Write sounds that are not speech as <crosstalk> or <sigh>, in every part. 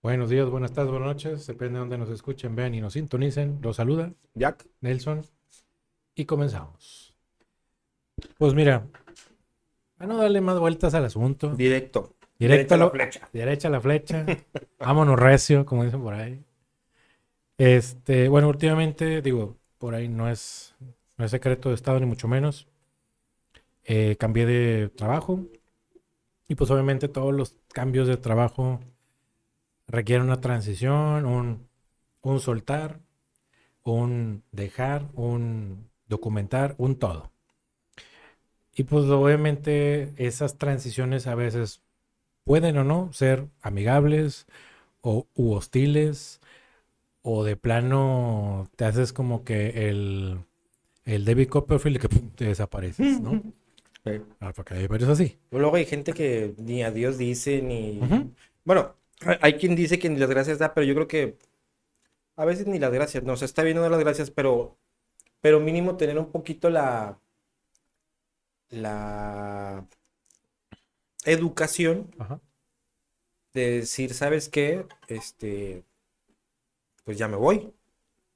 Buenos días, buenas tardes, buenas noches. Depende de donde nos escuchen, vean y nos sintonicen. Los saluda Jack. Nelson. Y comenzamos. Pues mira, a no darle más vueltas al asunto. Directo. Directo Derecha a la flecha. Derecha a la flecha. Vámonos recio, como dicen por ahí. Este, bueno, últimamente, digo, por ahí no es, no es secreto de Estado, ni mucho menos. Eh, cambié de trabajo. Y pues obviamente todos los cambios de trabajo requieren una transición, un, un soltar, un dejar, un documentar, un todo. Y pues obviamente esas transiciones a veces pueden o no ser amigables o u hostiles o de plano te haces como que el, el David Copperfield que pum, te desapareces, ¿no? <laughs> Sí. Ah, porque hay varios así. Luego hay gente que ni adiós dice, ni... Bueno, hay- quien dice que ni las gracias da, pero yo creo que a veces ni las gracias, no, o sea, está bien no dar las gracias, pero, pero mínimo tener un poquito la, la educación Ajá. de decir, ¿sabes qué? Este, pues ya me voy,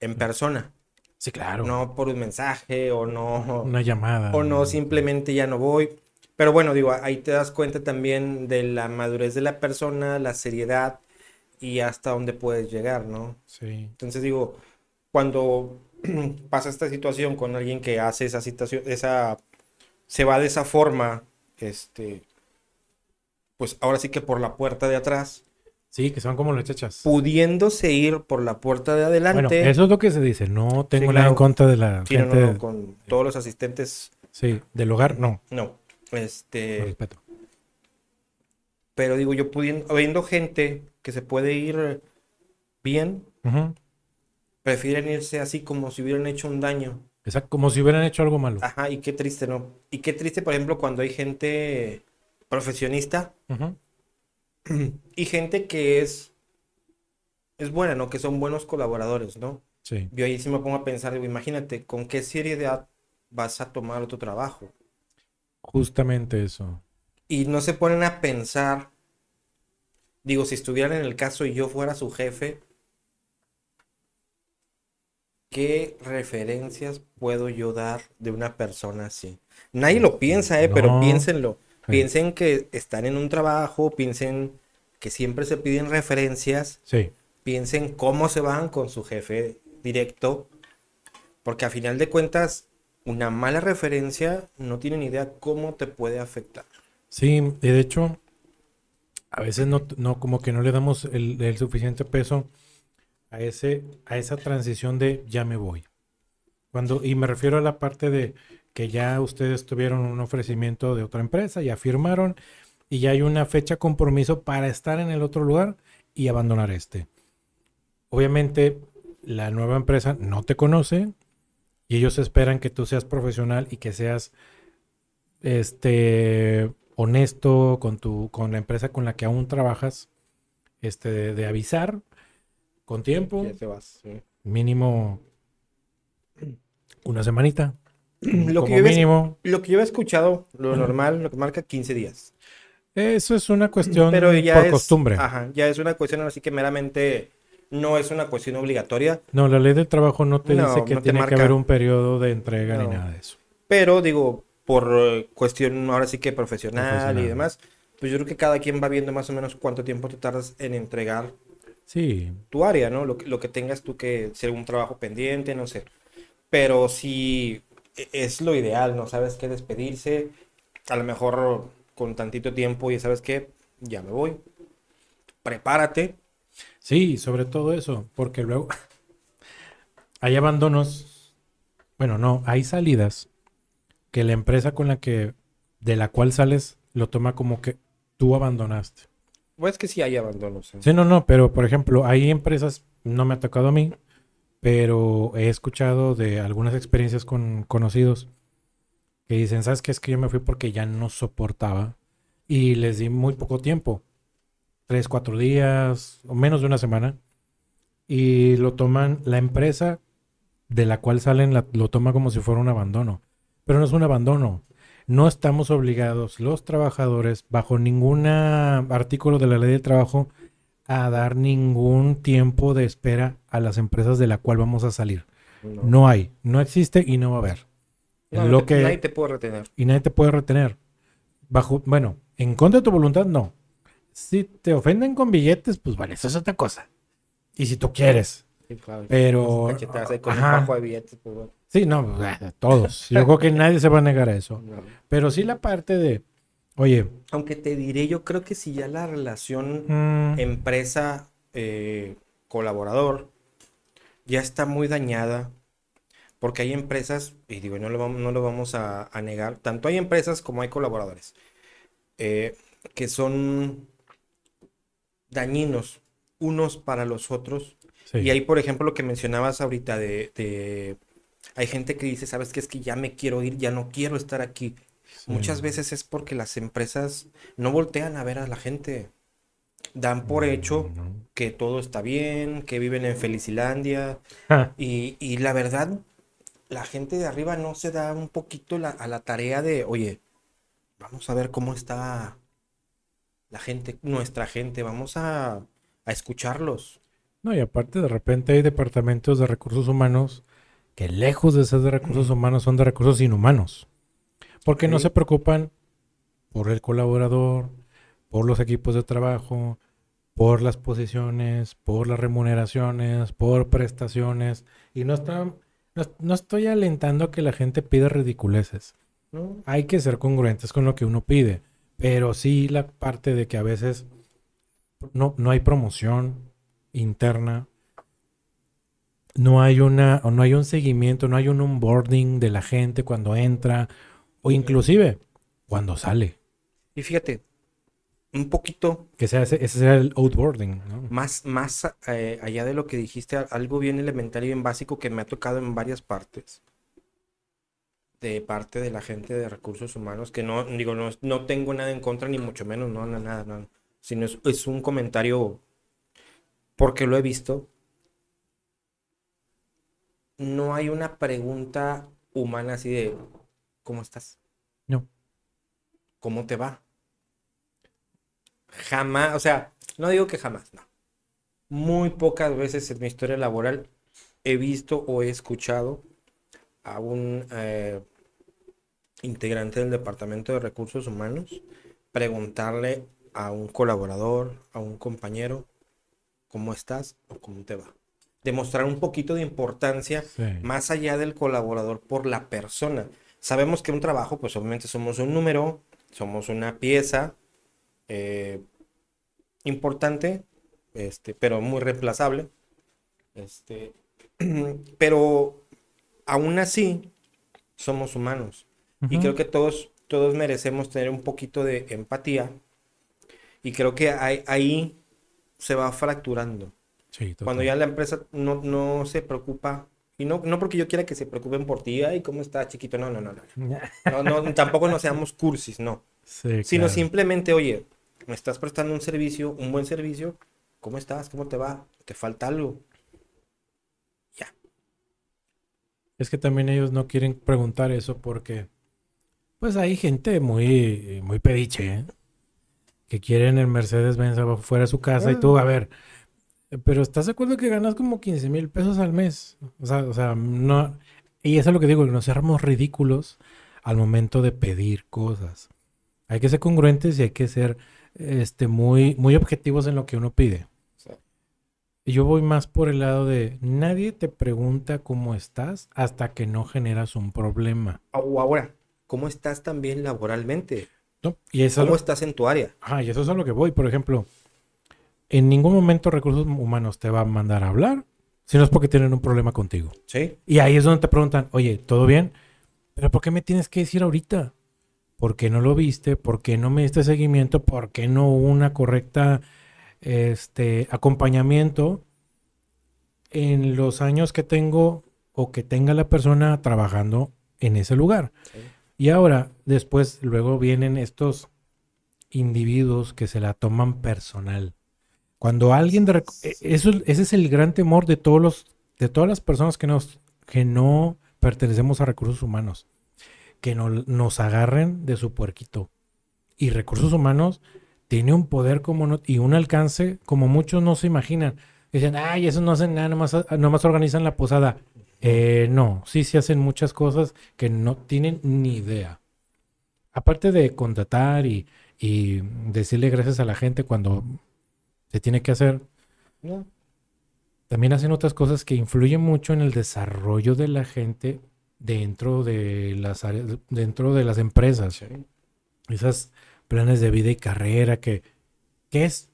en persona, Sí, claro. no por un mensaje o no... Una llamada. O no, simplemente ya no voy. Pero bueno, digo, ahí te das cuenta también de la madurez de la persona, la seriedad y hasta dónde puedes llegar, ¿no? Sí. Entonces digo, cuando <clears throat> pasa esta situación con alguien que hace esa situación, esa, se va de esa forma, este, pues ahora sí que por la puerta de atrás, Sí, que son como chachas. pudiéndose ir por la puerta de Bueno, adelante, eso es lo que se dice. No tengo nada claro. en contra de la sí, gente. no, no, con todos los asistentes, Sí, del hogar, no. no, este... respeto. Pero digo, yo pudiendo, habiendo gente que se puede ir bien, prefieren irse así como si hubieran hecho un daño. Exacto, como si hubieran hecho algo malo. Ajá, y qué triste, ¿no? Y qué triste, por ejemplo, cuando hay gente profesionista <clears throat> y gente que es, es buena, ¿no? Que son buenos colaboradores, ¿no? Sí. Yo ahí sí me pongo a pensar, digo, imagínate, ¿con qué seriedad vas a tomar tu trabajo? Justamente eso. Y no se ponen a pensar, digo, si estuvieran en el caso y yo fuera su jefe, ¿qué referencias puedo yo dar de una persona así? Nadie lo piensa, ¿eh? Pero piénsenlo. Sí. Piensen que están en un trabajo, piensen que siempre se piden referencias, Sí. piensen cómo se van con su jefe directo, porque a final de cuentas, una mala referencia no tiene ni idea cómo te puede afectar. Sí, de hecho, a veces no, no como que no le damos el, el suficiente peso a ese, a esa transición de ya me voy. Cuando, y me refiero a la parte de que ya ustedes tuvieron un ofrecimiento de otra empresa, ya firmaron y ya hay una fecha compromiso para estar en el otro lugar y abandonar este. Obviamente, la nueva empresa no te conoce y ellos esperan que tú seas profesional y que seas este honesto con tu con la empresa con la que aún trabajas este de, de avisar con tiempo Ya te vas. sí. mínimo una semanita Lo como que, yo mínimo lo que yo había escuchado, lo normal, lo que marca 15 días. eso es una cuestión Pero ya por es, costumbre Ajá, ya es una cuestión así que meramente no es una cuestión obligatoria. no la ley del trabajo no te No, dice que no tiene que haber un periodo de entrega No. ni nada de eso Pero digo, por eh, cuestión ahora sí que profesional, Profesional. y demás, pues yo creo que cada quien va viendo más o menos cuánto tiempo te tardas en entregar sí tu área, ¿no? Lo que, lo que tengas tú que ser un trabajo pendiente, no sé. Pero sí e- es lo ideal, ¿no? Sabes qué despedirse, a lo mejor con tantito tiempo y sabes qué, ya me voy. Prepárate. Sí, sobre todo eso, porque luego <laughs> hay abandonos, bueno, no, hay salidas que la empresa con la que, de la cual sales, lo toma como que tú abandonaste. Pues que sí hay abandonos. ¿eh? Sí, no, no, pero por ejemplo, hay empresas, no me ha tocado a mí, pero he escuchado de algunas experiencias con conocidos que dicen, ¿sabes qué? Es que yo me fui porque ya no soportaba y les di muy poco tiempo, tres, cuatro días o menos de una semana, y lo toman, la empresa de la cual salen la- lo toma como si fuera un abandono, pero no es un abandono. No estamos obligados los trabajadores bajo ningún artículo de la ley del trabajo a dar ningún tiempo de espera a las empresas de la cual vamos a salir. No. No hay, no existe y no va a haber. No, lo que, Nadie te puede retener. y nadie te puede retener. Bajo, bueno, en contra de tu voluntad, no. Si te ofenden con billetes, pues vale, eso es otra cosa. Y si tú quieres. Sí, claro. Pero- con Ajá. de billetes, pues, bueno. Sí, no, eh, todos. Yo creo que nadie se va a negar a eso. No. Pero sí la parte de, oye, Aunque te diré, yo creo que si ya la relación mm, empresa eh, colaborador ya está muy dañada porque hay empresas y digo no lo vamos, no lo vamos a, a negar tanto hay empresas como hay colaboradores eh, que son dañinos unos para los otros sí. y hay por ejemplo lo que mencionabas ahorita de, de- hay gente que dice sabes qué es que ya me quiero ir ya no quiero estar aquí Sí. Muchas veces es porque las empresas no voltean a ver a la gente. Dan por hecho No. que todo está bien, que viven en Felicilandia. Ja, Y, y la verdad, la gente de arriba no se da un poquito la- a la tarea de, oye, vamos a ver cómo está la gente, nuestra gente, vamos a, a escucharlos. No, y aparte de repente hay departamentos de recursos humanos que lejos de ser de recursos humanos son de recursos inhumanos. Porque no se preocupan por el colaborador, por los equipos de trabajo, por las posiciones, por las remuneraciones, por prestaciones. Y no, está, no, no estoy alentando a que la gente pida ridiculeces. ¿no? Hay que ser congruentes con lo que uno pide. Pero sí la parte de que a veces no, no hay promoción interna. No hay una, o no hay un seguimiento, no hay un onboarding de la gente cuando entra, o inclusive cuando sale. Y fíjate, un poquito Que sea ese, ese sea el outboarding, ¿no? más, más eh, allá de lo que dijiste, algo bien elementario y bien básico que me ha tocado en varias partes. De parte de la gente de recursos humanos, que no, digo, no, no tengo nada en contra, ni mucho menos, no, no, nada, no. Sino es, es un comentario porque lo he visto. No hay una pregunta humana así de, ¿cómo estás? No. ¿Cómo te va? Jamás, o sea, no digo que jamás, no. Muy pocas veces en mi historia laboral he visto o he escuchado a un eh, integrante del Departamento de Recursos Humanos preguntarle a un colaborador, a un compañero, ¿cómo estás o cómo te va? Demostrar un poquito de importancia Sí. más allá del colaborador por la persona. Sabemos que un trabajo, pues obviamente somos un número, somos una pieza eh, importante, este, pero muy reemplazable. Este, <clears throat> pero aún así somos humanos. Y Ujú. creo que todos, todos merecemos tener un poquito de empatía. Y creo que ahí, ahí se va fracturando. Sí, Cuando ya la empresa no, no se preocupa, y no, no porque yo quiera que se preocupen por ti, ay, ¿cómo está chiquito? No, no, no, no. <laughs> No, no, tampoco no seamos cursis, no. Sí, Sino claro. simplemente, oye, me estás prestando un servicio, un buen servicio, ¿cómo estás? ¿Cómo te va? ¿Te falta algo? Ya. Es que también ellos no quieren preguntar eso porque, pues hay gente muy, muy pediche, ¿eh? que quieren el Mercedes-Benz fuera de su casa y tú, a ver, pero ¿estás de acuerdo que ganas como 15 mil pesos al mes? O sea, o sea, no, y eso es lo que digo, que nos cerramos ridículos al momento de pedir cosas. Hay que ser congruentes y hay que ser este, muy, muy objetivos en lo que uno pide. Sí. Yo voy más por el lado de nadie te pregunta cómo estás hasta que no generas un problema. O ahora, ¿cómo estás también laboralmente? ¿no? Y eso es ¿Cómo lo- estás en tu área? Ajá, y eso es a lo que voy. Por ejemplo, en ningún momento recursos humanos te va a mandar a hablar si no es porque tienen un problema contigo. ¿Sí? Y ahí es donde te preguntan, oye, ¿todo bien? ¿Pero por qué me tienes que decir ahorita? ¿Por qué no lo viste? ¿Por qué no me diste seguimiento? ¿Por qué no hubo una correcta este, acompañamiento en los años que tengo o que tenga la persona trabajando en ese lugar? Sí. Y ahora, después, luego vienen estos individuos que se la toman personal. Cuando alguien de e- eso, ese es el gran temor de todos los, de todas las personas que nos, que no pertenecemos a recursos humanos, que no, nos agarren de su puerquito. Y recursos humanos tiene un poder como no, y un alcance como muchos no se imaginan. Dicen, ay, eso no hacen nada, nomás, nomás organizan la posada. Eh, no, sí se hacen muchas cosas que no tienen ni idea. Aparte de contratar y, y decirle gracias a la gente cuando se tiene que hacer, No. también hacen otras cosas que influyen mucho en el desarrollo de la gente dentro de las áreas, dentro de las empresas. Sí. Esas planes de vida y carrera que, ¿qué es?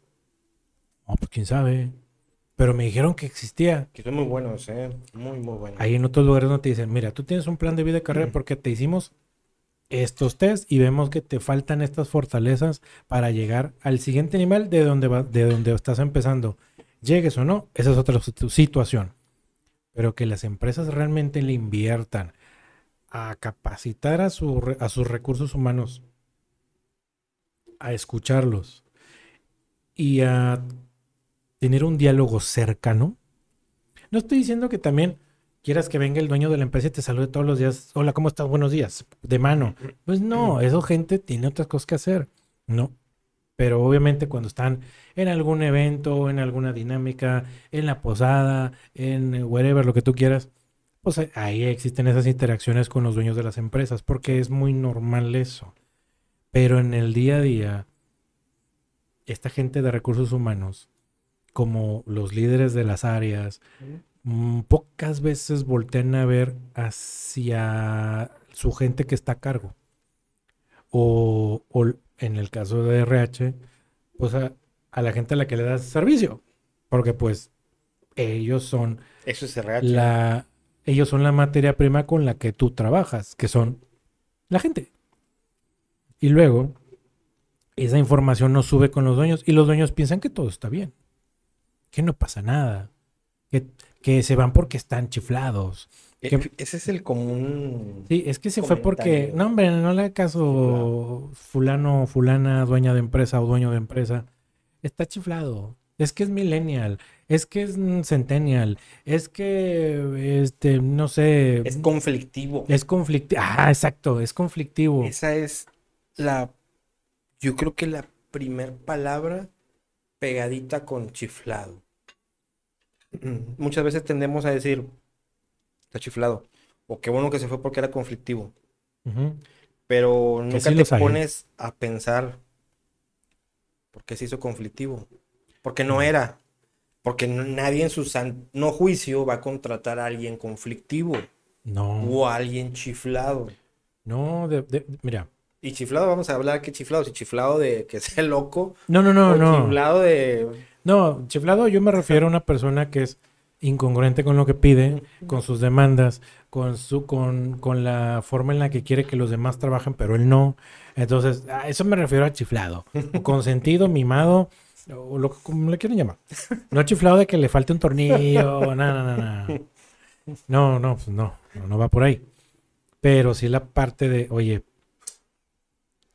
No, pues quién sabe. Pero me dijeron que existía. Que son muy buenos, ¿eh? Muy, muy buenos. Ahí en otros lugares no te dicen, mira, tú tienes un plan de vida y carrera Mm. porque te hicimos estos test y vemos que te faltan estas fortalezas para llegar al siguiente nivel de donde va, de donde estás empezando. Llegues o no, esa es otra situ- situación. Pero que las empresas realmente le inviertan a capacitar a, su a sus recursos humanos, a escucharlos y a tener un diálogo cercano. No estoy diciendo que también quieras que venga el dueño de la empresa y te salude todos los días. Hola, ¿cómo estás? Buenos días. De mano. Pues no, eso gente tiene otras cosas que hacer. No. Pero obviamente cuando están en algún evento, en alguna dinámica, en la posada, en whatever, lo que tú quieras, pues ahí existen esas interacciones con los dueños de las empresas, porque es muy normal eso. Pero en el día a día, esta gente de recursos humanos, como los líderes de las áreas, mm, pocas veces voltean a ver hacia su gente que está a cargo. O, o en el caso de RH, pues a, a la gente a la que le das servicio. Porque pues ellos son Eso es RH. la, ellos son la materia prima con la que tú trabajas, que son la gente. Y luego, esa información no sube con los dueños y los dueños piensan que todo está bien, que no pasa nada, que, que se van porque están chiflados. Que- Ese es el común. Sí, es que se fue porque, no hombre, no le haga caso fulano, fulana, dueña de empresa o dueño de empresa. Está chiflado. Es que es millennial, es que es centennial, es que, este, no sé, Es conflictivo. es conflictivo. Ah, exacto, es conflictivo. Esa es la. Yo creo que la primer palabra pegadita con chiflado. <clears throat> Muchas veces tendemos a decir, está chiflado. O qué bueno que se fue porque era conflictivo. Pero nunca sí te hay. pones a pensar por qué se hizo conflictivo. Porque no era. Porque no- nadie en su san- no juicio va a contratar a alguien conflictivo No, o a alguien chiflado. no, de- de- mira. Y chiflado, vamos a hablar que chiflado, si chiflado de que <laughs> sea loco No, no, no, no. chiflado de No, chiflado yo me refiero a una persona que es incongruente con lo que pide, con sus demandas, con su, con, con la forma en la que quiere que los demás trabajen, pero él no. Entonces, a eso me refiero a chiflado. O <laughs> consentido, mimado, o lo como le quieran llamar. No chiflado de que le falte un tornillo, <laughs> no, no, no, no. No, no, pues no, no, no va por ahí. Pero sí la parte de, oye,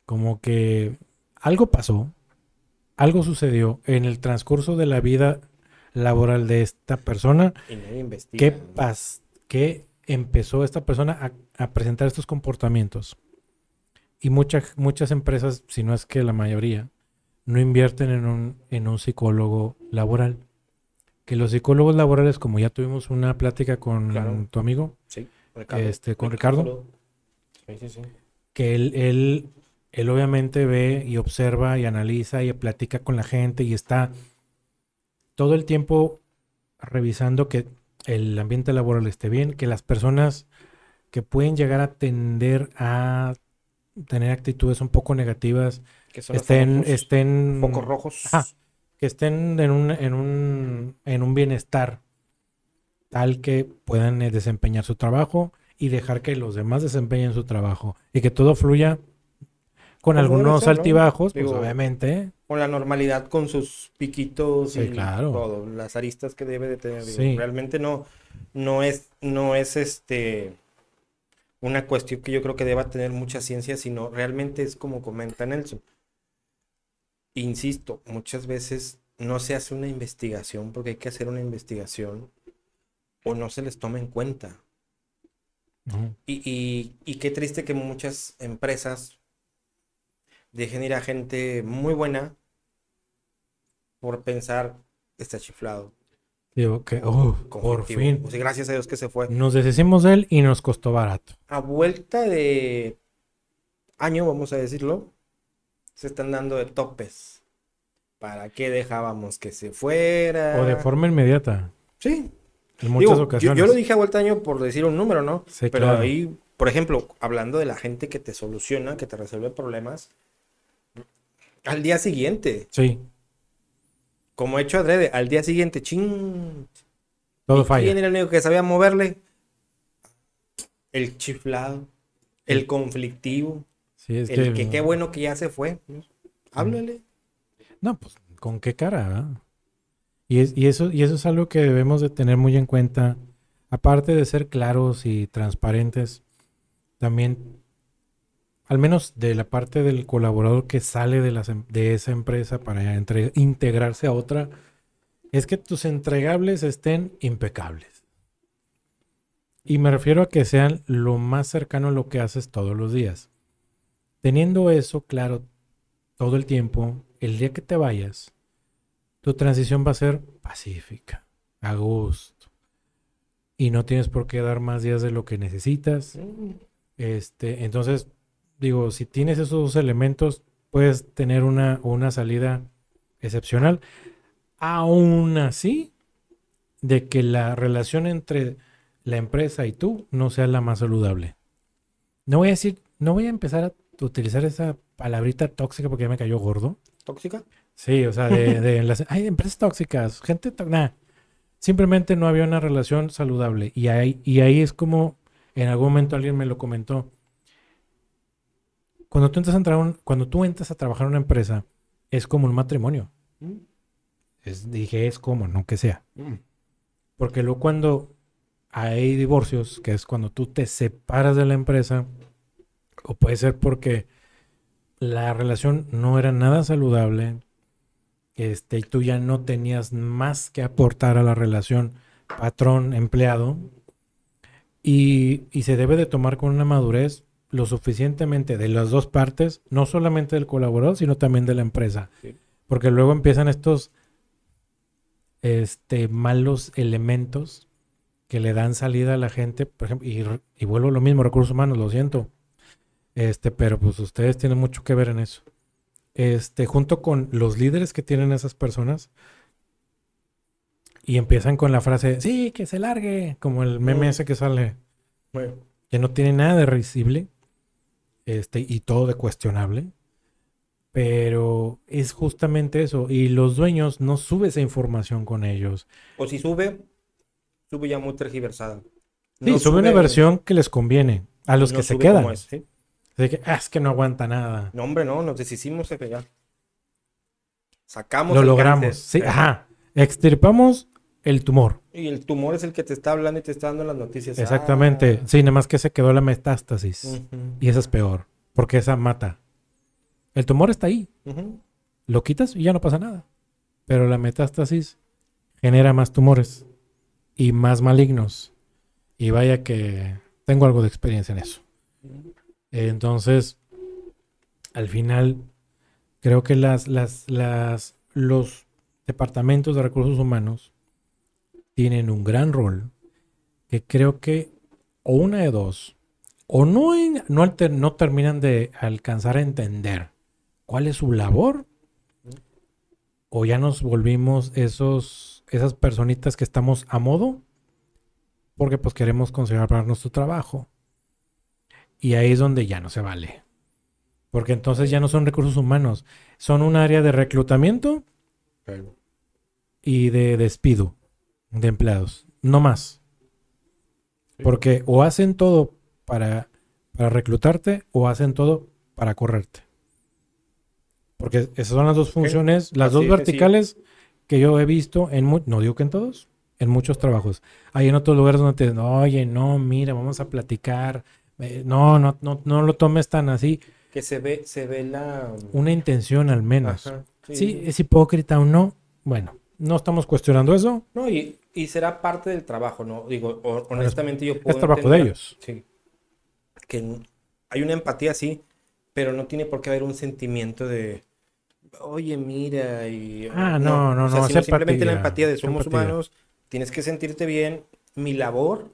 como que algo pasó, algo sucedió en el transcurso de la vida laboral de esta persona y nadie investiga. ¿Qué, pas qué empezó esta persona a, a presentar estos comportamientos? Y muchas muchas empresas, si no es que la mayoría, no invierten en un, en un psicólogo laboral. Que los psicólogos laborales, como ya tuvimos una plática con Claro. tu amigo, Sí, Ricardo. este, con Ricardo, Sí, sí, sí. que él, él, él obviamente ve y observa y analiza y platica con la gente y está todo el tiempo revisando que el ambiente laboral esté bien, que las personas que pueden llegar a tender a tener actitudes un poco negativas Que son estén, estén rojos. Que estén en un, en un, en un bienestar tal que puedan eh, desempeñar su trabajo y dejar que los demás desempeñen su trabajo y que todo fluya con debe algunos ser, ¿no? altibajos, pues obviamente. Con la normalidad, con sus piquitos Sí, y claro. todo, las aristas que debe de tener. digo, Sí. Realmente no, no es, no es este una cuestión que yo creo que deba tener mucha ciencia, sino realmente es como comenta Nelson. Insisto, muchas veces no se hace una investigación porque hay que hacer una investigación o no se les toma en cuenta. Y, y- y qué triste que muchas empresas dejen ir a gente muy buena por pensar, está chiflado. Digo que, oh, por fin. Gracias a Dios que se fue. Nos deshicimos de él y nos costó barato. A vuelta de año, vamos a decirlo, se están dando de topes. ¿Para qué dejábamos que se fuera? O de forma inmediata, Sí, en muchas Digo, yo- ocasiones. Yo, lo dije a vuelta de año por decir un número, ¿no? Sí, Pero claro. ahí, por ejemplo, hablando de la gente que te soluciona, que te resuelve problemas, al día siguiente, Sí, como hecho adrede, al día siguiente, ching. todo ¿y falla. ¿Quién era el único que sabía moverle? El chiflado, el conflictivo, Sí, es el que, que qué bueno que ya se fue. Háblale. No, pues, ¿con qué cara? verdad? Y, es- y, eso, y eso es algo que debemos de tener muy en cuenta. Aparte de ser claros y transparentes, también, al menos de la parte del colaborador que sale de, las em- de esa empresa para entre- integrarse a otra, es que tus entregables estén impecables. Y me refiero a que sean lo más cercano a lo que haces todos los días. Teniendo eso claro todo el tiempo, el día que te vayas, tu transición va a ser pacífica, a gusto. Y no tienes por qué dar más días de lo que necesitas. Este, entonces, digo, si tienes esos dos elementos, puedes tener una, una salida excepcional. Aún así, de que la relación entre la empresa y tú no sea la más saludable. No voy a decir, no voy a empezar a utilizar esa palabrita tóxica porque ya me cayó gordo. ¿Tóxica? Sí, o sea, de, de <laughs> las hay empresas tóxicas, gente tó- nah. Simplemente no había una relación saludable. Y ahí, y ahí es como en algún momento alguien me lo comentó. Cuando tú entras a entrar un- cuando tú entras a trabajar en una empresa, es como un matrimonio. Es- dije, es como, no que sea. Porque luego cuando hay divorcios, que es cuando tú te separas de la empresa, o puede ser porque la relación no era nada saludable, este, y tú ya no tenías más que aportar a la relación patrón-empleado, y, y se debe de tomar con una madurez lo suficientemente de las dos partes, no solamente del colaborador, sino también de la empresa. Sí. Porque luego empiezan estos este, malos elementos que le dan salida a la gente, por ejemplo, y, vuelvo a lo mismo, recursos humanos, lo siento. Este, pero pues ustedes tienen mucho que ver en eso. Este, junto con los líderes que tienen esas personas, y empiezan con la frase, sí, que se largue, como el meme ese que sale, Bueno, que no tiene nada de risible, este, y todo de cuestionable. Pero es justamente eso. Y los dueños no suben esa información con ellos. o si sube, sube ya muy tergiversada. Sí, No sube una sube- versión que les conviene a los no que se sube quedan. es, ¿sí? Así que, "Ah, es que no aguanta nada. No, hombre, no, nos deshicimos de ya. Sacamos Lo el logramos. cáncer. Sí, ajá. Extirpamos el tumor. Y el tumor es el que te está hablando y te está dando las noticias. Exactamente. Ah. Sí, nada más que se quedó la metástasis. Y esa es peor. Porque esa mata. El tumor está ahí. Lo quitas y ya no pasa nada. Pero la metástasis genera más tumores y más malignos. Y vaya que tengo algo de experiencia en eso. Entonces, al final, creo que las, las, las, los departamentos de recursos humanos tienen un gran rol que creo que o una de dos, o no, en- no, alter- no terminan de alcanzar a entender cuál es su labor, o ya nos volvimos esos, esas personitas que estamos a modo, porque pues queremos conservar nuestro trabajo. Y ahí es donde ya no se vale. Porque entonces ya no son recursos humanos, son un área de reclutamiento y de despido de empleados, no más. Porque o hacen todo para, para reclutarte o hacen todo para correrte. Porque esas son las dos funciones, las Así dos que sí. verticales que yo he visto en, no digo que en todos, en muchos trabajos. Hay en otros lugares donde te dicen, oye, no, mira, vamos a platicar. eh, no, no, no, no lo tomes tan así. Que se ve, se ve la. Una intención al menos. Ajá, Sí, es hipócrita o no. Bueno, no estamos cuestionando eso. No, y, y será parte del trabajo, ¿no? Digo, ho- honestamente yo puedo Es trabajo de ellos. Sí. Que hay una empatía, sí, pero no tiene por qué haber un sentimiento de oye, mira, y... Ah, no, no, o sea, no, sino simplemente la empatía, empatía de somos empatía. humanos, tienes que sentirte bien. Mi labor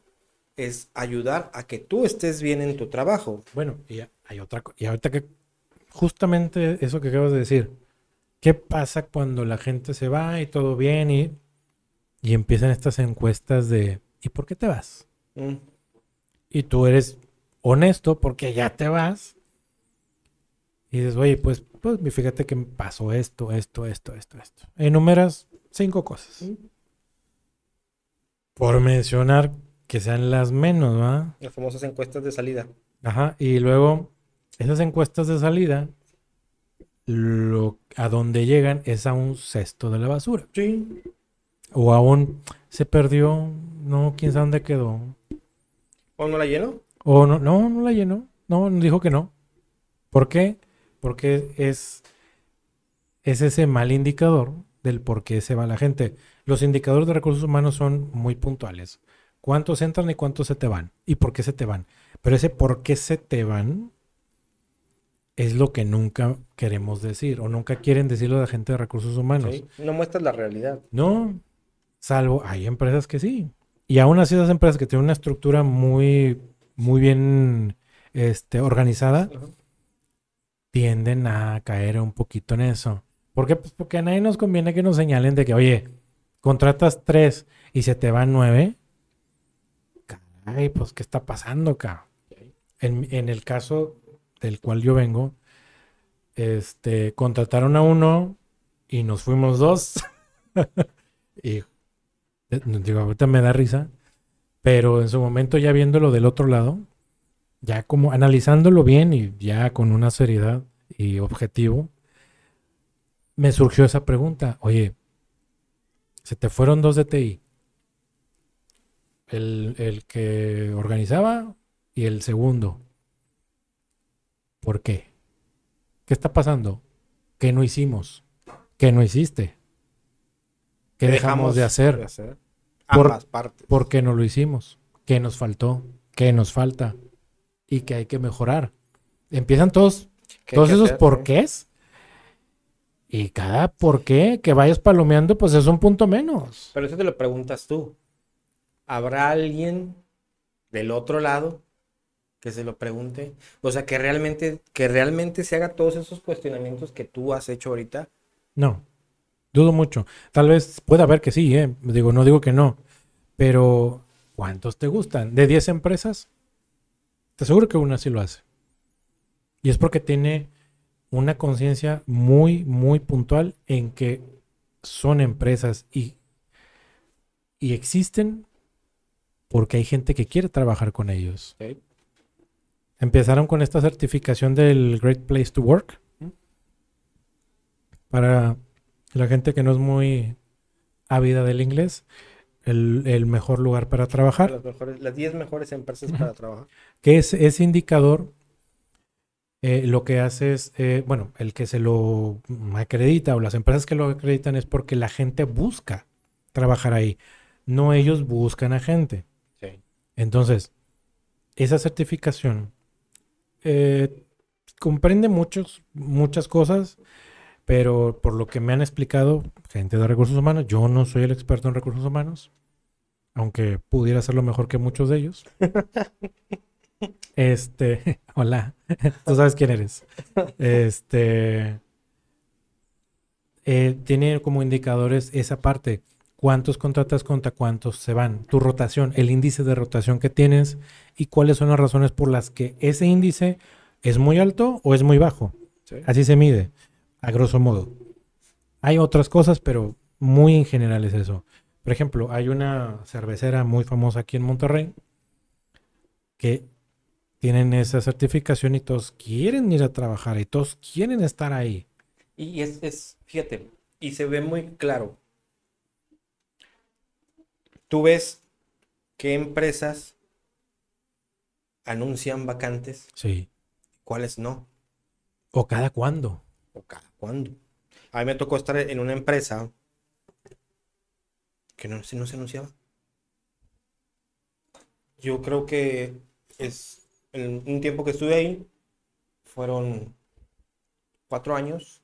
es ayudar a que tú estés bien en tu trabajo. Bueno, y hay otra cosa. Y ahorita que justamente eso que acabas de decir. ¿Qué pasa cuando la gente se va y todo bien y, y empiezan estas encuestas de ¿y por qué te vas? Mm. Y tú eres honesto porque ya te vas. Y dices, oye, pues, pues fíjate que me pasó esto, esto, esto, esto, esto. Enumeras cinco cosas. Mm. Por mencionar que sean las menos, ¿va? Las famosas encuestas de salida. Ajá, y luego esas encuestas de salida, lo, a donde llegan es a un cesto de la basura. Sí. O a un, se perdió, no, quién sabe dónde quedó. ¿O no la lleno? O no, no, no la llenó, no, dijo que no. ¿Por qué? Porque es, es ese mal indicador del por qué se va la gente. Los indicadores de recursos humanos son muy puntuales. ¿Cuántos entran y cuántos se te van? ¿Y por qué se te van? Pero ese por qué se te van es lo que nunca queremos decir o nunca quieren decirlo la gente de recursos humanos. Sí. No muestras la realidad. No, salvo hay empresas que sí. Y aún así esas empresas que tienen una estructura muy, muy bien este, organizada, tienden a caer un poquito en eso. ¿Por qué? Pues porque a nadie nos conviene que nos señalen de que, oye, contratas tres y se te van nueve. Caray, pues, ¿qué está pasando acá? En, en el caso del cual yo vengo, este, contrataron a uno y nos fuimos dos. <laughs> y digo, ahorita me da risa, pero en su momento ya viéndolo del otro lado, ya como analizándolo bien y ya con una seriedad y objetivo, me surgió esa pregunta. Oye, se te fueron dos de TI. El, el que organizaba y el segundo. ¿Por qué? ¿Qué está pasando? ¿Qué no hicimos? ¿Qué no hiciste? ¿Qué dejamos, de hacer? Por- Ambas partes. ¿Por qué no lo hicimos? ¿Qué nos faltó? ¿Qué nos falta? Y que hay que mejorar. Empiezan todos, ¿Qué hay todos esos hacer? porqués. Y cada por qué que vayas palomeando, pues es un punto menos. Pero eso te lo preguntas tú. ¿Habrá alguien del otro lado que se lo pregunte? O sea, que realmente, que realmente se haga todos esos cuestionamientos que tú has hecho ahorita. No, dudo mucho. Tal vez pueda haber que sí, ¿eh? Digo, no digo que no. Pero, ¿cuántos te gustan? ¿De 10 empresas? Te aseguro que una sí lo hace. Y es porque tiene una conciencia muy, muy puntual en que son empresas y, y existen porque hay gente que quiere trabajar con ellos. Empezaron con esta certificación del Great Place to Work para la gente que no es muy ávida del inglés, el, el mejor lugar para trabajar, Las mejores, las 10 mejores empresas para trabajar. que es ese indicador eh, lo que hace es, eh, bueno, el que se lo acredita o las empresas que lo acreditan es porque la gente busca trabajar ahí, no ellos buscan a gente. Sí. Entonces, esa certificación eh, comprende muchos, muchas cosas, pero por lo que me han explicado gente de recursos humanos, yo no soy el experto en recursos humanos, aunque pudiera hacerlo mejor que muchos de ellos. <laughs> Este, <laughs> hola, <laughs> tú sabes quién eres. Este, eh, tiene como indicadores esa parte. ¿Cuántos contratas contra cuántos se van? Tu rotación, el índice de rotación que tienes y cuáles son las razones por las que ese índice es muy alto o es muy bajo. Sí. Así se mide, a grosso modo. Hay otras cosas, pero muy en general es eso. Por ejemplo, hay una cervecera muy famosa aquí en Monterrey que tienen esa certificación y todos quieren ir a trabajar y todos quieren estar ahí. Y es, es, fíjate, y se ve muy claro. Tú ves qué empresas anuncian vacantes, Sí. cuáles no, O cada cuándo. o cada cuándo. A mí me tocó estar en una empresa que no, se- no se anunciaba. Yo creo que es en un tiempo que estuve ahí, fueron cuatro años,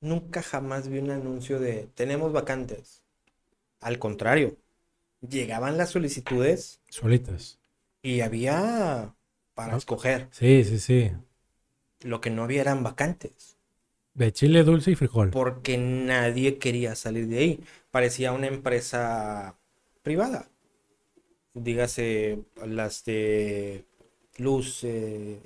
nunca jamás vi un anuncio de tenemos vacantes. Al contrario, llegaban las solicitudes Solitas. y había para Ah. escoger. Sí, sí, sí. Lo que no había eran vacantes. De chile dulce y frijol. porque nadie quería salir de ahí. Parecía una empresa privada. Dígase las de luz, eh,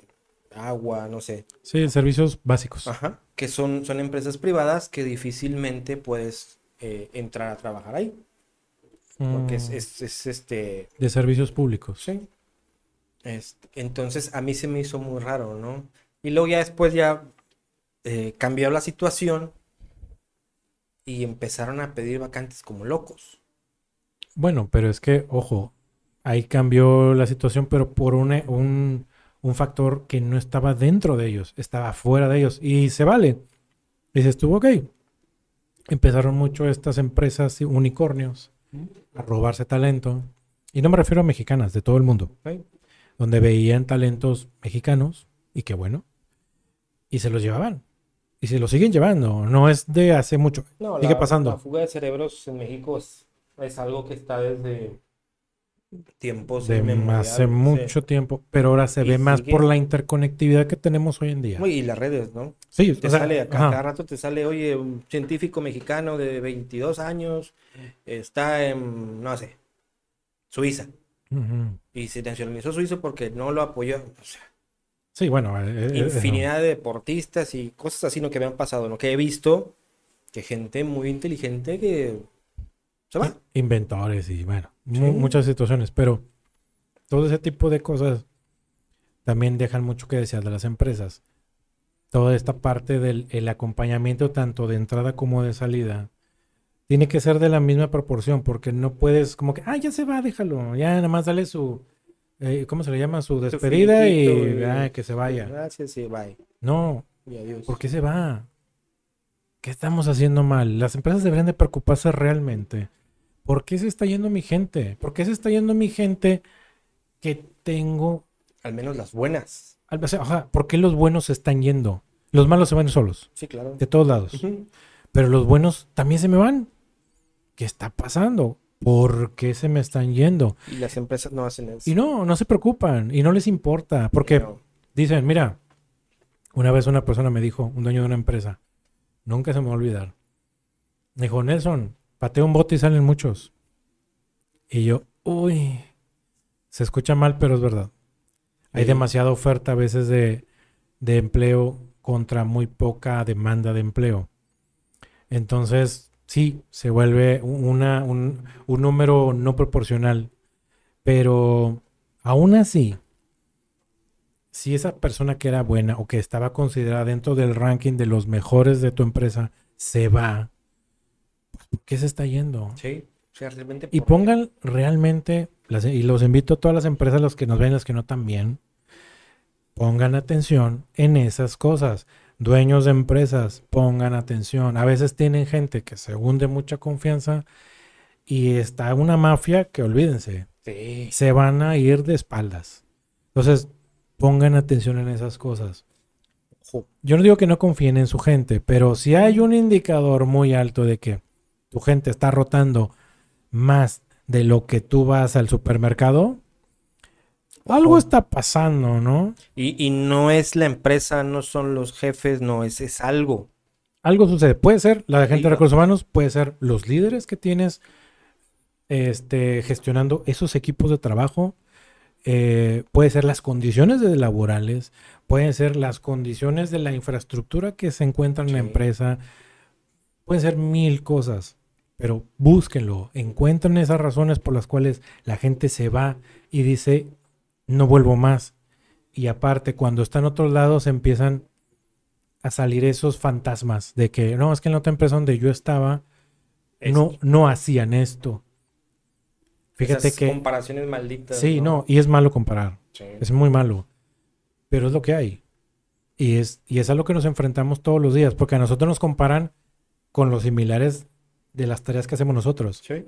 agua, no sé. Sí, servicios básicos. Ajá. Que son, son empresas privadas que difícilmente puedes eh, entrar a trabajar ahí. Porque es, Mm, es- es, este. De servicios públicos. Sí. Este, entonces a mí se me hizo muy raro, ¿no? Y luego ya después ya eh, cambió la situación y empezaron a pedir vacantes como locos. Bueno, pero es que, ojo, ahí cambió la situación, pero por un, un, un factor que no estaba dentro de ellos, estaba fuera de ellos. Y se vale. Dices tú, ok. Empezaron mucho estas empresas unicornios a robarse talento. Y no me refiero a mexicanas, de todo el mundo. Donde veían talentos mexicanos, y qué bueno, y se los llevaban. Y se los siguen llevando. No es de hace mucho. No, Sigue la, pasando. la fuga de cerebros en México es, es algo que está desde tiempos de hace sí. mucho tiempo, pero ahora se Y ve más por la interconectividad que tenemos hoy en día. Uy, Y las redes, ¿no? sí, Te o sea, sale acá, cada rato te sale, oye, un científico mexicano de 22 años está en, no sé, Suiza. Y se nacionalizó suizo porque no lo apoyó. O sea, Sí, bueno, eh, eh, infinidad de deportistas y cosas así ¿no? que me han pasado, ¿no? Que he visto que gente muy inteligente que se va. eh, inventores y bueno, Sí. muchas situaciones, pero todo ese tipo de cosas también dejan mucho que desear de las empresas. Toda esta parte del el acompañamiento tanto de entrada como de salida tiene que ser de la misma proporción porque no puedes como que, ah, ya se va, déjalo, ya nada más dale su, eh, ¿cómo se le llama? Su despedida y, ah, que se vaya. Gracias, bye. No, Y adiós. ¿por qué se va? ¿Qué estamos haciendo mal? Las empresas deberían de preocuparse realmente. ¿Por qué se está yendo mi gente? ¿Por qué se está yendo mi gente que tengo? Al menos las buenas. al- o sea, ajá, ¿por qué los buenos se están yendo? Los malos se van solos, Sí, claro. de todos lados. Pero los buenos también se me van. ¿Qué está pasando? ¿Por qué se me están yendo? Y las empresas no hacen eso. Y no, no se preocupan y no les importa. Porque No. Dicen, mira, una vez una persona me dijo, un dueño de una empresa, nunca se me va a olvidar. Me dijo, Nelson, patea un bote y salen muchos. Y yo, uy, se escucha mal, pero es verdad. Hay Sí. demasiada oferta a veces de, de empleo contra muy poca demanda de empleo. Entonces, sí, se vuelve una, un, un número no proporcional. Pero aún así, si esa persona que era buena o que estaba considerada dentro del ranking de los mejores de tu empresa se va, pues, ¿por qué se está yendo? Sí, realmente. Y pongan realmente, las- y los invito a todas las empresas, los que nos ven, los que no también, pongan atención en esas cosas. Dueños de empresas, pongan atención. A veces tienen gente que se hunde mucha confianza y está una mafia que olvídense, Sí. se van a ir de espaldas. Entonces, pongan atención en esas cosas. Yo no digo que no confíen en su gente, pero si hay un indicador muy alto de que tu gente está rotando más de lo que tú vas al supermercado, algo está pasando, ¿no? Y, y no es la empresa, no son los jefes, no, es, es algo. Algo sucede. Puede ser la gente de recursos humanos, puede ser los líderes que tienes este, gestionando esos equipos de trabajo, eh, puede ser las condiciones de laborales, pueden ser las condiciones de la infraestructura que se encuentra en la empresa, pueden ser mil cosas, pero búsquenlo, encuentren esas razones por las cuales la gente se va y dice, no vuelvo más. Y aparte, cuando está en otros lados, empiezan a salir esos fantasmas de que, no, es que en la otra empresa donde yo estaba, no, Es- no hacían esto. Fíjate esas que... comparaciones malditas. Sí, no, y es malo comparar. Sí. Es muy malo. Pero es lo que hay. Y es, y es a lo que nos enfrentamos todos los días, porque a nosotros nos comparan con los similares de las tareas que hacemos nosotros. Sí.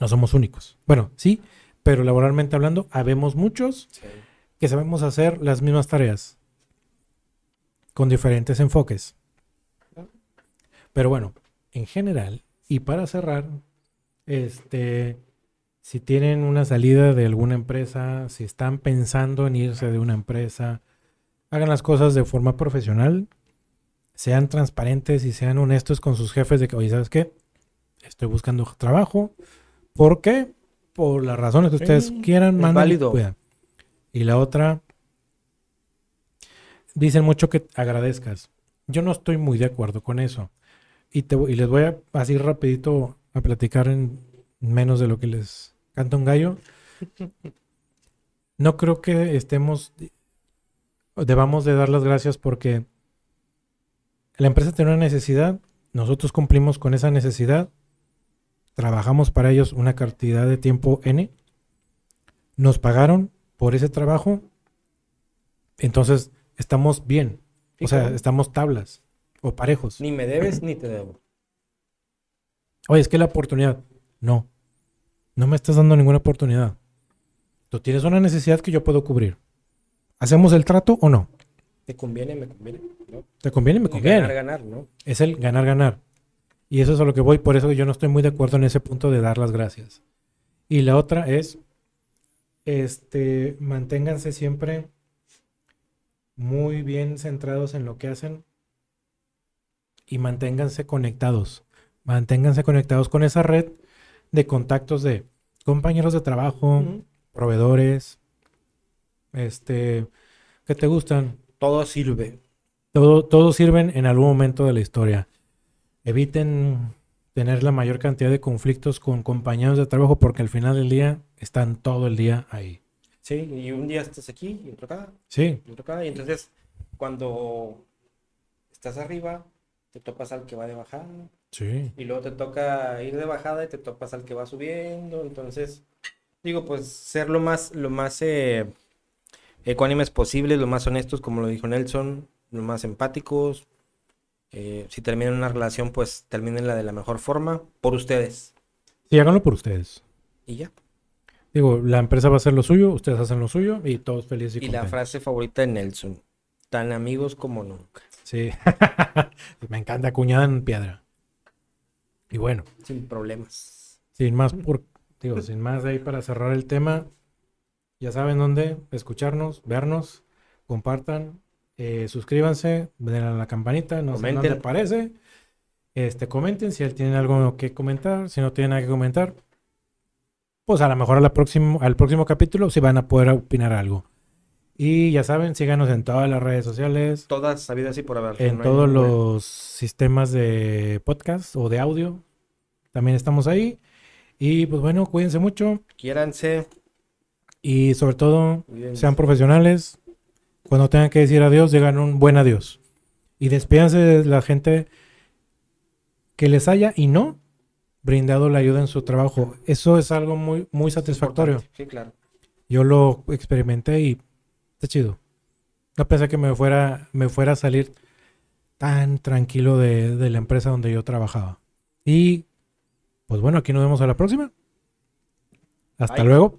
No somos únicos. Bueno, sí, pero laboralmente hablando, habemos muchos Sí. que sabemos hacer las mismas tareas con diferentes enfoques. Pero bueno, en general, y para cerrar, este, si tienen una salida de alguna empresa, si están pensando en irse de una empresa, hagan las cosas de forma profesional, sean transparentes y sean honestos con sus jefes de que, oye, ¿sabes qué? Estoy buscando trabajo. ¿Por qué? Por las razones que ustedes Sí, quieran, manden. Y la otra, dicen mucho que agradezcas. Yo no estoy muy de acuerdo con eso. Y, te, voy- y les voy a así rapidito a platicar en menos de lo que les canta un gallo. No creo que estemos, debamos de dar las gracias porque la empresa tiene una necesidad, nosotros cumplimos con esa necesidad, trabajamos para ellos una cantidad de tiempo N, nos pagaron por ese trabajo, entonces estamos bien, o sea, estamos tablas o parejos. Ni me debes ni te debo. Oye, es que la oportunidad, no, no me estás dando ninguna oportunidad. Tú tienes una necesidad que yo puedo cubrir. ¿Hacemos el trato o no? ¿Te conviene? ¿Me conviene? ¿No? ¿Te conviene? Me Y conviene. Ganar, ganar, ¿no? Es el ganar, ganar. Y eso es a lo que voy, por eso yo no estoy muy de acuerdo en ese punto de dar las gracias. Y la otra es, este, manténganse siempre muy bien centrados en lo que hacen y manténganse conectados. Manténganse conectados con esa red de contactos de compañeros de trabajo, proveedores, este, que te gustan, Todo sirve. todo, todos sirven en algún momento de la historia. Eviten tener la mayor cantidad de conflictos con compañeros de trabajo porque al final del día están todo el día ahí. Sí, y un día estás aquí y otro acá, Sí, y otro acá. Y entonces, cuando estás arriba, te topas al que va de bajada. sí. Y luego te toca ir de bajada y te topas al que va subiendo. Entonces, digo, pues ser lo más, lo más eh, ecuánimes posible, lo más honestos, como lo dijo Nelson, lo más empáticos. Eh, si terminan una relación, pues terminenla de la mejor forma, por ustedes. Sí, háganlo por ustedes. Y ya. Digo, la empresa va a hacer lo suyo, ustedes hacen lo suyo y todos felices y, Y la frase favorita de Nelson, tan amigos como nunca, Sí. <laughs> Me encanta acuñada en piedra. Y bueno, sin problemas. sin más por, digo, sin más de ahí para cerrar el tema, ya saben dónde escucharnos, vernos, compartan, eh, suscríbanse, den a la campanita, no sé dónde aparece. Este, comenten si tienen algo que comentar, si no tienen nada que comentar, pues a lo mejor a la próximo, al próximo capítulo sí van a poder opinar algo. Y ya saben, síganos en todas las redes sociales, Todas sabidas y por haber. en no todos los sistemas de podcast o de audio. También estamos ahí. Y pues bueno, cuídense mucho Quiéranse. y sobre todo cuídense. sean profesionales. Cuando tengan que decir adiós, digan un buen adiós. Y despídanse de la gente que les haya y no brindado la ayuda en su trabajo. Eso es algo muy, muy satisfactorio. Sí, claro. Yo lo experimenté y está chido. No pensé que me fuera, me fuera a salir tan tranquilo de, de la empresa donde yo trabajaba. Y pues bueno, aquí nos vemos a la próxima. Hasta Bye. luego.